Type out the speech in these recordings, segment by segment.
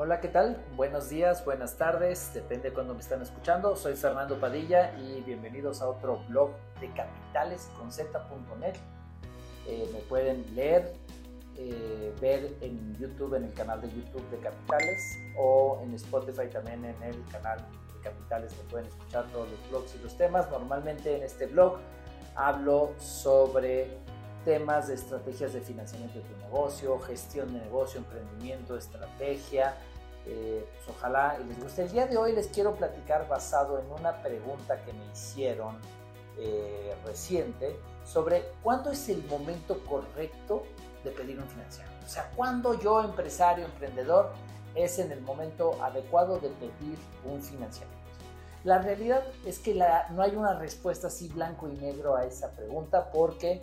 Hola, ¿qué tal? Buenos días, buenas tardes, depende de cuándo me están escuchando. Soy Fernando Padilla y bienvenidos a otro blog de capitales con z.net. Eh, me pueden leer, eh, ver en YouTube, en el canal de YouTube de Capitales o en Spotify también en el canal de Capitales. Me pueden escuchar todos los blogs y los temas. Normalmente en este blog hablo sobre temas de estrategias de financiamiento de tu negocio, gestión de negocio, emprendimiento, estrategia. Eh, pues ojalá les guste. El día de hoy les quiero platicar basado en una pregunta que me hicieron eh, reciente sobre cuándo es el momento correcto de pedir un financiamiento. O sea, cuándo yo, empresario, emprendedor, es en el momento adecuado de pedir un financiamiento. La realidad es que la, no hay una respuesta así blanco y negro a esa pregunta porque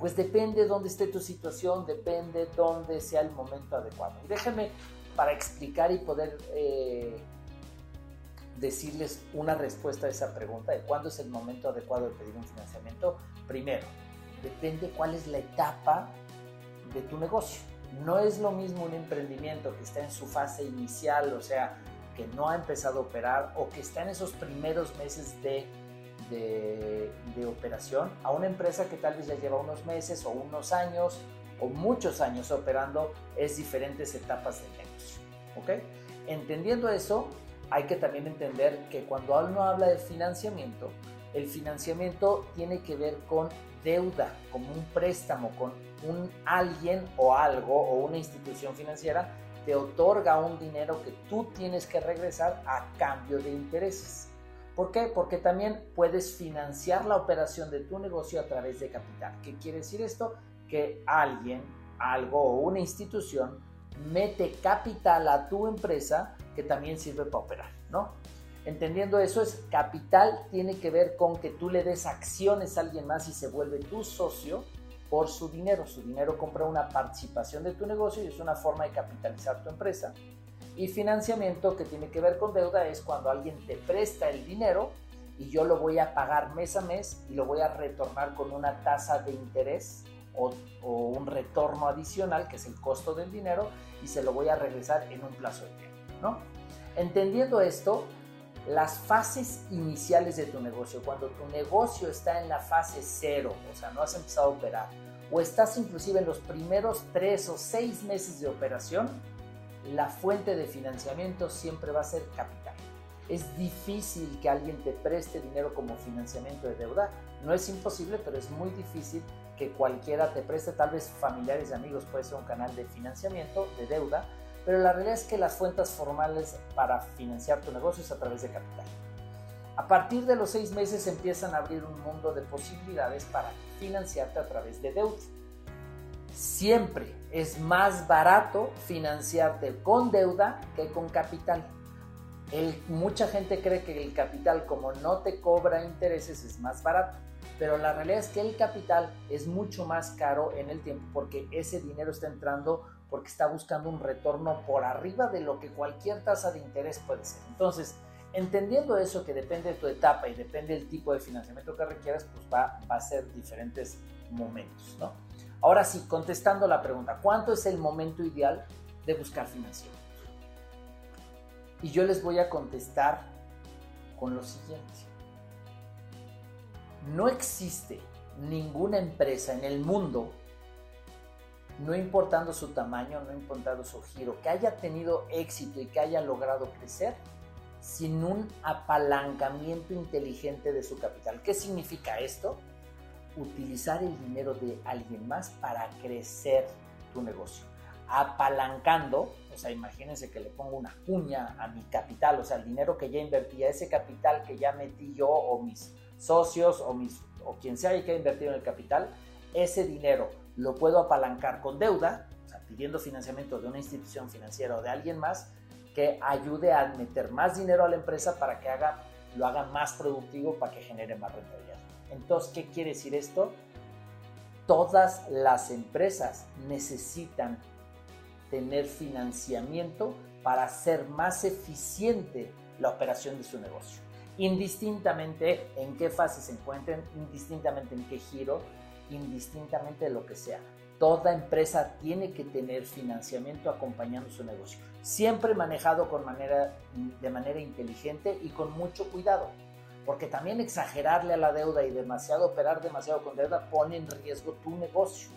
pues depende dónde esté tu situación, depende dónde sea el momento adecuado. Y déjenme para explicar y poder eh, decirles una respuesta a esa pregunta de cuándo es el momento adecuado de pedir un financiamiento. Primero, depende cuál es la etapa de tu negocio. No es lo mismo un emprendimiento que está en su fase inicial, o sea, que no ha empezado a operar o que está en esos primeros meses de de, operación a una empresa que tal vez ya lleva unos meses o unos años o muchos años operando es diferentes etapas del negocio. ¿ok? Entendiendo eso, hay que también entender que cuando uno habla de financiamiento, el financiamiento tiene que ver con deuda, como un préstamo, con un alguien o algo o una institución financiera te otorga un dinero que tú tienes que regresar a cambio de intereses. ¿Por qué? Porque también puedes financiar la operación de tu negocio a través de capital. ¿Qué quiere decir esto? Que alguien, algo o una institución mete capital a tu empresa que también sirve para operar, ¿no? Entendiendo eso es capital tiene que ver con que tú le des acciones a alguien más y se vuelve tu socio por su dinero. Su dinero compra una participación de tu negocio y es una forma de capitalizar tu empresa. Y financiamiento que tiene que ver con deuda es cuando alguien te presta el dinero y yo lo voy a pagar mes a mes y lo voy a retornar con una tasa de interés o, un retorno adicional, que es el costo del dinero, y se lo voy a regresar en un plazo de tiempo. ¿no? Entendiendo esto, las fases iniciales de tu negocio, cuando tu negocio está en la fase cero, o sea, no has empezado a operar, o estás inclusive en los primeros tres o seis meses de operación, la fuente de financiamiento siempre va a ser capital. Es difícil que alguien te preste dinero como financiamiento de deuda. No es imposible, pero es muy difícil que cualquiera te preste, tal vez familiares y amigos puede ser un canal de financiamiento, de deuda, pero la realidad es que las fuentes formales para financiar tu negocio es a través de capital. A partir de los seis meses empiezan a abrir un mundo de posibilidades para financiarte a través de deuda. Siempre es más barato financiarte con deuda que con capital. mucha gente cree que el capital como no te cobra intereses es más barato, pero la realidad es que el capital es mucho más caro en el tiempo porque ese dinero está entrando porque está buscando un retorno por arriba de lo que cualquier tasa de interés puede ser. Entonces, entendiendo eso que depende de tu etapa y depende del tipo de financiamiento que requieras, pues va, va a ser diferentes momentos, ¿no? Ahora sí, contestando la pregunta, ¿cuánto es el momento ideal de buscar financiamiento? Y yo les voy a contestar con lo siguiente. No existe ninguna empresa en el mundo, no importando su tamaño, no importando su giro, que haya tenido éxito y que haya logrado crecer sin un apalancamiento inteligente de su capital. ¿Qué significa esto? Utilizar el dinero de alguien más para crecer tu negocio. Apalancando, o sea, imagínense que le pongo una cuña a mi capital, o sea, el dinero que ya invertí, ese capital que ya metí yo o mis socios o, mis, o quien sea que haya invertido en el capital, ese dinero lo puedo apalancar con deuda, o sea, pidiendo financiamiento de una institución financiera o de alguien más que ayude a meter más dinero a la empresa para que haga, lo haga más productivo, para que genere más rentabilidad. Entonces, ¿qué quiere decir esto? Todas las empresas necesitan tener financiamiento para hacer más eficiente la operación de su negocio. Indistintamente en qué fase se encuentren, indistintamente en qué giro, indistintamente de lo que sea. Toda empresa tiene que tener financiamiento acompañando su negocio, siempre manejado con manera, de manera inteligente y con mucho cuidado, porque también exagerarle a la deuda y demasiado operar demasiado con deuda pone en riesgo tu negocio.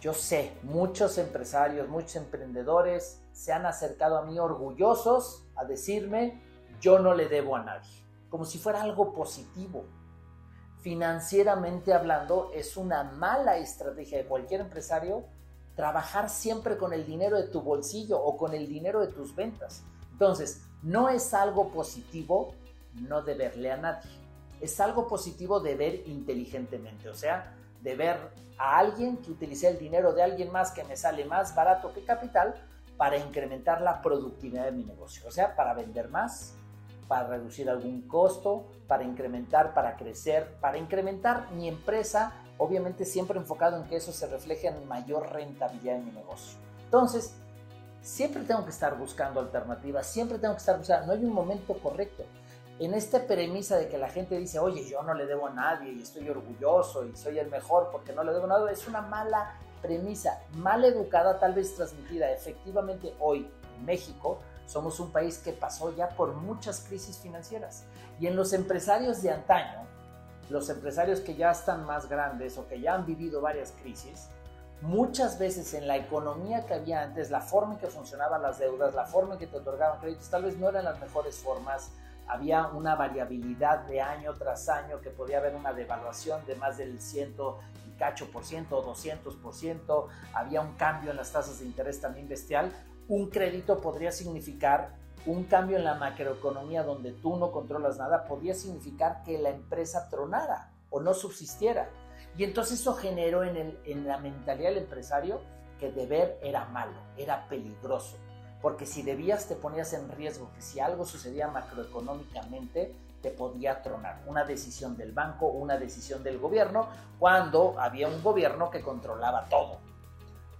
Yo sé, muchos empresarios, muchos emprendedores se han acercado a mí orgullosos a decirme, yo no le debo a nadie, como si fuera algo positivo. Financieramente hablando, es una mala estrategia de cualquier empresario trabajar siempre con el dinero de tu bolsillo o con el dinero de tus ventas. Entonces, no es algo positivo no deberle a nadie. Es algo positivo deber inteligentemente, o sea, de ver a alguien que utilice el dinero de alguien más que me sale más barato que capital para incrementar la productividad de mi negocio, o sea, para vender más, para reducir algún costo, para incrementar, para crecer, para incrementar mi empresa, obviamente siempre enfocado en que eso se refleje en mayor rentabilidad en mi negocio. Entonces, siempre tengo que estar buscando alternativas, siempre tengo que estar buscando, no hay un momento correcto en esta premisa de que la gente dice, oye, yo no le debo a nadie y estoy orgulloso y soy el mejor porque no le debo nada, es una mala premisa, mal educada, tal vez transmitida. Efectivamente, hoy en México somos un país que pasó ya por muchas crisis financieras y en los empresarios de antaño, los empresarios que ya están más grandes o que ya han vivido varias crisis, muchas veces en la economía que había antes, la forma en que funcionaban las deudas, la forma en que te otorgaban créditos, tal vez no eran las mejores formas había una variabilidad de año tras año que podía haber una devaluación de más del ciento y cacho por ciento o 200 por ciento, había un cambio en las tasas de interés también bestial, un crédito podría significar un cambio en la macroeconomía donde tú no controlas nada, podría significar que la empresa tronara o no subsistiera. Y entonces eso generó en, el, en la mentalidad del empresario que deber era malo, era peligroso porque si debías te ponías en riesgo que si algo sucedía macroeconómicamente te podía tronar una decisión del banco una decisión del gobierno cuando había un gobierno que controlaba todo.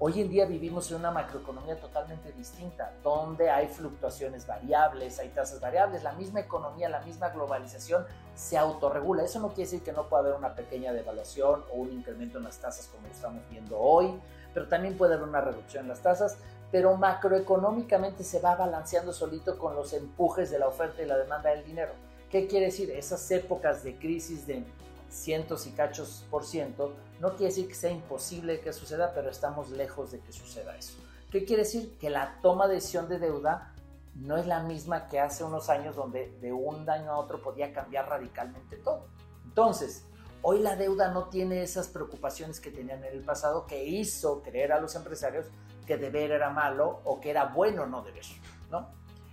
Hoy en día vivimos en una macroeconomía totalmente distinta, donde hay fluctuaciones variables, hay tasas variables, la misma economía, la misma globalización se autorregula. Eso no quiere decir que no pueda haber una pequeña devaluación o un incremento en las tasas como lo estamos viendo hoy, pero también puede haber una reducción en las tasas pero macroeconómicamente se va balanceando solito con los empujes de la oferta y la demanda del dinero. ¿Qué quiere decir? Esas épocas de crisis de cientos y cachos por ciento, no quiere decir que sea imposible que suceda, pero estamos lejos de que suceda eso. ¿Qué quiere decir? Que la toma de decisión de deuda no es la misma que hace unos años donde de un año a otro podía cambiar radicalmente todo. Entonces, hoy la deuda no tiene esas preocupaciones que tenían en el pasado que hizo creer a los empresarios que deber era malo o que era bueno no deber, ¿no?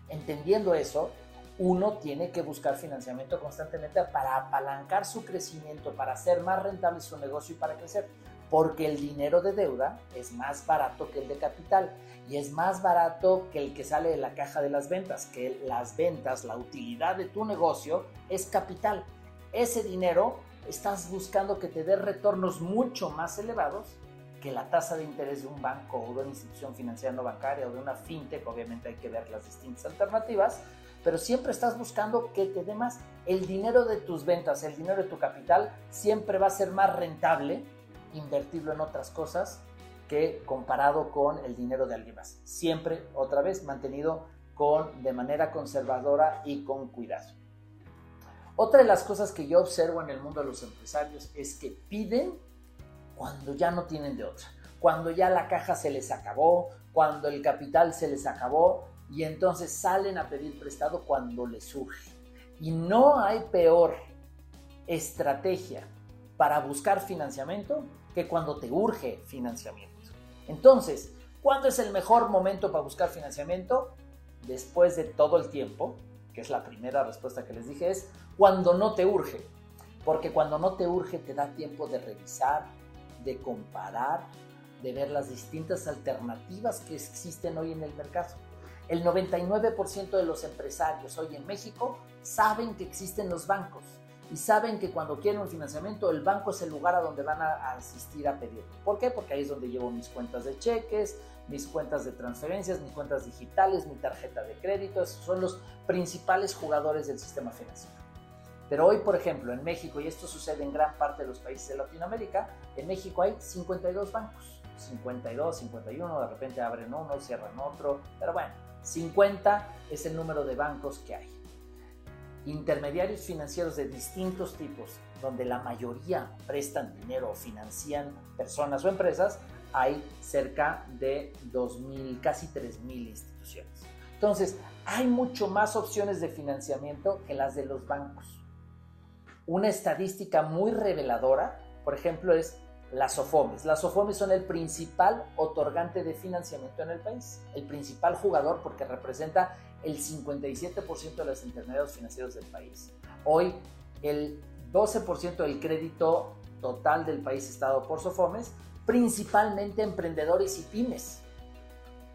Entendiendo eso, uno tiene que buscar financiamiento constantemente para apalancar su crecimiento, para hacer más rentable su negocio y para crecer. Porque el dinero de deuda es más barato que el de capital y es más barato que el que sale de la caja de las ventas, que las ventas, la utilidad de tu negocio es capital. Ese dinero estás buscando que te dé retornos mucho más elevados que la tasa de interés de un banco o de una institución financiera no bancaria o de una fintech, obviamente hay que ver las distintas alternativas, pero siempre estás buscando que te dé más. El dinero de tus ventas, el dinero de tu capital, siempre va a ser más rentable invertirlo en otras cosas que comparado con el dinero de alguien más. Siempre, otra vez, mantenido con, de manera conservadora y con cuidado. Otra de las cosas que yo observo en el mundo de los empresarios es que piden cuando ya no tienen de otra, cuando ya la caja se les acabó, cuando el capital se les acabó y entonces salen a pedir prestado cuando les surge. Y no hay peor estrategia para buscar financiamiento que cuando te urge financiamiento. Entonces, ¿cuándo es el mejor momento para buscar financiamiento? Después de todo el tiempo, que es la primera respuesta que les dije, es cuando no te urge. Porque cuando no te urge te da tiempo de revisar, de comparar, de ver las distintas alternativas que existen hoy en el mercado. El 99% de los empresarios hoy en México saben que existen los bancos y saben que cuando quieren un financiamiento el banco es el lugar a donde van a asistir a pedirlo. ¿Por qué? Porque ahí es donde llevo mis cuentas de cheques, mis cuentas de transferencias, mis cuentas digitales, mi tarjeta de crédito. Esos son los principales jugadores del sistema financiero. Pero hoy, por ejemplo, en México, y esto sucede en gran parte de los países de Latinoamérica, en México hay 52 bancos. 52, 51, de repente abren uno, cierran otro, pero bueno, 50 es el número de bancos que hay. Intermediarios financieros de distintos tipos, donde la mayoría prestan dinero o financian personas o empresas, hay cerca de 2.000, casi 3.000 instituciones. Entonces, hay mucho más opciones de financiamiento que las de los bancos. Una estadística muy reveladora, por ejemplo, es las SOFOMES. Las SOFOMES son el principal otorgante de financiamiento en el país, el principal jugador porque representa el 57% de los intermediarios financieros del país. Hoy, el 12% del crédito total del país está dado por SOFOMES, principalmente emprendedores y pymes,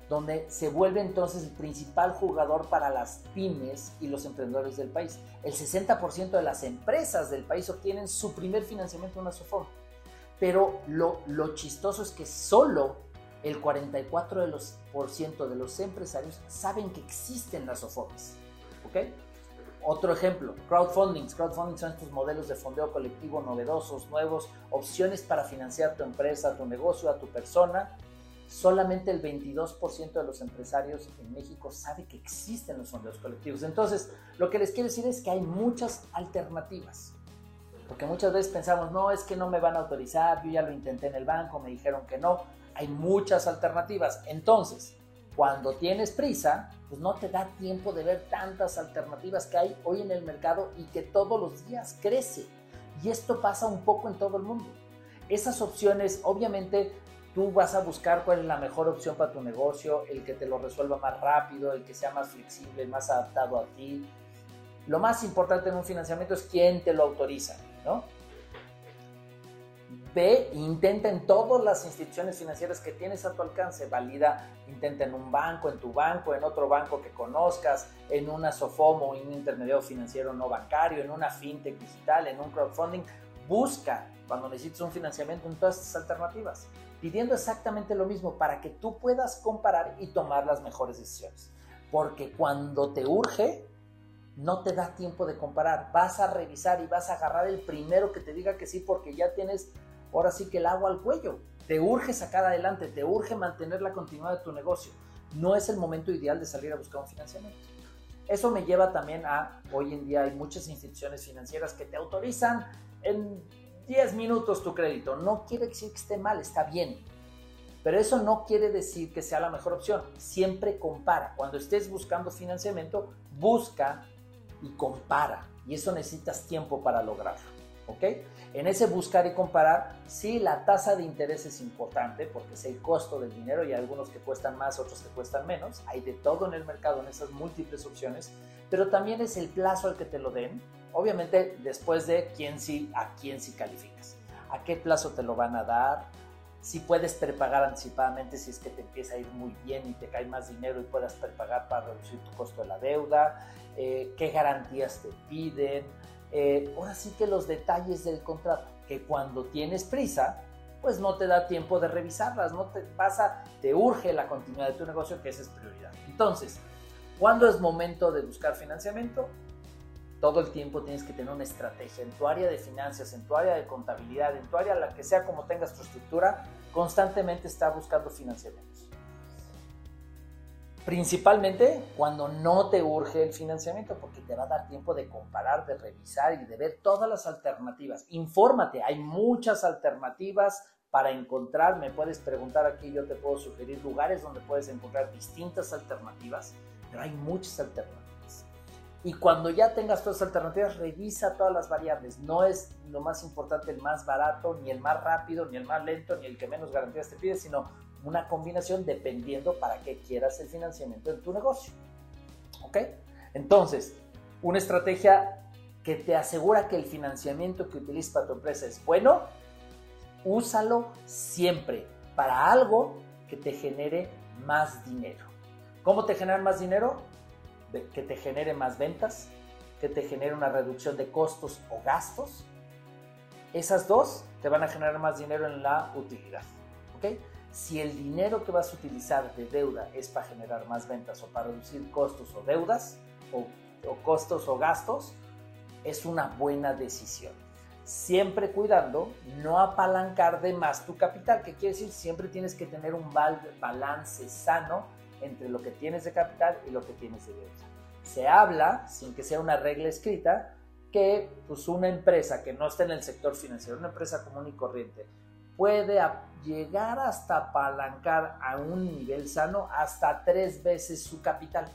donde se vuelve entonces el principal jugador para las pymes y los emprendedores del país. El 60% de las empresas del país obtienen su primer financiamiento en una SOFOME pero lo, chistoso es que solo el 44% de los, por ciento de los empresarios saben que existen las OFOPs. ¿Ok? Otro ejemplo, crowdfunding. Crowdfunding son estos modelos de fondeo colectivo novedosos, nuevos, opciones para financiar tu empresa, tu negocio, a tu persona. Solamente el 22% de los empresarios en México sabe que existen los fondeos colectivos. Entonces, lo que les quiero decir es que hay muchas alternativas. Porque muchas veces pensamos, no, es que no me van a autorizar, yo ya lo intenté en el banco, me dijeron que no. Hay muchas alternativas. Entonces, cuando tienes prisa, pues no te da tiempo de ver tantas alternativas que hay hoy en el mercado y que todos los días crece. Y esto pasa un poco en todo el mundo. Esas opciones, obviamente, tú vas a buscar cuál es la mejor opción para tu negocio, el que te lo resuelva más rápido, el que sea más flexible, más adaptado a ti. Lo más importante en un financiamiento es quién te lo autoriza. ¿No? Ve, intenta en todas las instituciones financieras que tienes a tu alcance, valida, intenta en un banco, en tu banco, en otro banco que conozcas, en una SOFOMO, en un intermediario financiero no bancario, en una fintech digital, en un crowdfunding, busca cuando necesites un financiamiento en todas estas alternativas, pidiendo exactamente lo mismo para que tú puedas comparar y tomar las mejores decisiones. Porque cuando te urge, no te da tiempo de comparar. Vas a revisar y vas a agarrar el primero que te diga que sí porque ya tienes ahora sí que el agua al cuello. Te urge sacar adelante, te urge mantener la continuidad de tu negocio. No es el momento ideal de salir a buscar un financiamiento. Eso me lleva también a, hoy en día hay muchas instituciones financieras que te autorizan en 10 minutos tu crédito. No quiere decir que esté mal, está bien. Pero eso no quiere decir que sea la mejor opción. Siempre compara. Cuando estés buscando financiamiento, busca y compara. Y eso necesitas tiempo para lograrlo. ¿Ok? En ese buscar y comparar, sí, la tasa de interés es importante porque es el costo del dinero y hay algunos que cuestan más, otros que cuestan menos. Hay de todo en el mercado, en esas múltiples opciones, pero también es el plazo al que te lo den. Obviamente, después de quién sí, a quién sí calificas. A qué plazo te lo van a dar, si puedes prepagar anticipadamente si es que te empieza a ir muy bien y te cae más dinero y puedas prepagar para reducir tu costo de la deuda, eh, qué garantías te piden, eh, ahora sí que los detalles del contrato, que cuando tienes prisa, pues no te da tiempo de revisarlas, no te pasa, te urge la continuidad de tu negocio, que esa es prioridad. Entonces, ¿cuándo es momento de buscar financiamiento? Todo el tiempo tienes que tener una estrategia en tu área de finanzas, en tu área de contabilidad, en tu área, la que sea como tengas tu estructura, constantemente está buscando financiamientos. Principalmente cuando no te urge el financiamiento, porque te va a dar tiempo de comparar, de revisar y de ver todas las alternativas. Infórmate, hay muchas alternativas para encontrar. Me puedes preguntar aquí, yo te puedo sugerir lugares donde puedes encontrar distintas alternativas, pero hay muchas alternativas. Y cuando ya tengas todas las alternativas, revisa todas las variables. No es lo más importante el más barato, ni el más rápido, ni el más lento, ni el que menos garantías te pide, sino una combinación dependiendo para qué quieras el financiamiento en tu negocio. ¿Ok? Entonces, una estrategia que te asegura que el financiamiento que utilizas para tu empresa es bueno, úsalo siempre para algo que te genere más dinero. ¿Cómo te genera más dinero? Que te genere más ventas, que te genere una reducción de costos o gastos. Esas dos te van a generar más dinero en la utilidad. ¿ok? Si el dinero que vas a utilizar de deuda es para generar más ventas o para reducir costos o deudas o, o costos o gastos, es una buena decisión. Siempre cuidando no apalancar de más tu capital, que quiere decir siempre tienes que tener un balance sano entre lo que tienes de capital y lo que tienes de deuda. Se habla, sin que sea una regla escrita, que pues, una empresa que no está en el sector financiero, una empresa común y corriente, puede llegar hasta apalancar a un nivel sano hasta tres veces su capital.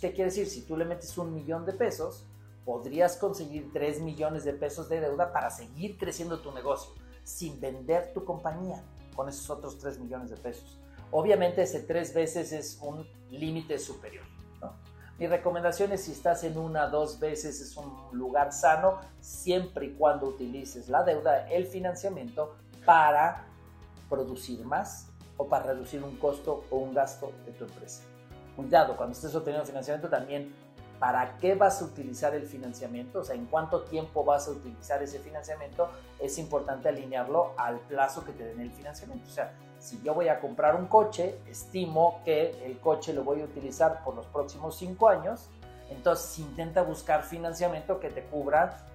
¿Qué quiere decir? Si tú le metes un millón de pesos, podrías conseguir tres millones de pesos de deuda para seguir creciendo tu negocio sin vender tu compañía con esos otros tres millones de pesos. Obviamente ese tres veces es un límite superior. Mi recomendación es si estás en una, dos veces, es un lugar sano, siempre y cuando utilices la deuda, el financiamiento para producir más o para reducir un costo o un gasto de tu empresa. Cuidado, cuando estés obteniendo financiamiento también, ¿para qué vas a utilizar el financiamiento? O sea, en cuánto tiempo vas a utilizar ese financiamiento, es importante alinearlo al plazo que te den el financiamiento. O sea, si yo voy a comprar un coche, estimo que el coche lo voy a utilizar por los próximos cinco años, entonces intenta buscar financiamiento que te cubra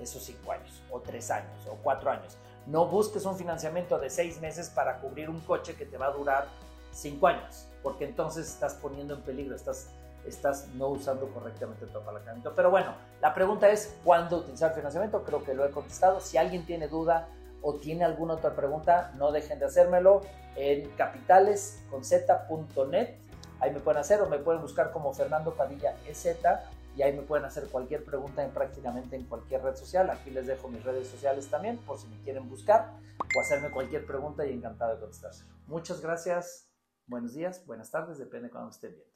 esos cinco años, o tres años, o cuatro años. No busques un financiamiento de seis meses para cubrir un coche que te va a durar cinco años, porque entonces estás poniendo en peligro, estás, estás no usando correctamente tu apalancamiento. Pero bueno, la pregunta es cuándo utilizar financiamiento. Creo que lo he contestado. Si alguien tiene duda o tiene alguna otra pregunta, no dejen de hacérmelo en capitalesconz.net. Ahí me pueden hacer o me pueden buscar como Fernando Padilla EZ y ahí me pueden hacer cualquier pregunta en prácticamente en cualquier red social. Aquí les dejo mis redes sociales también por si me quieren buscar o hacerme cualquier pregunta y encantado de contestárselo. Muchas gracias, buenos días, buenas tardes, depende de cuando estén bien.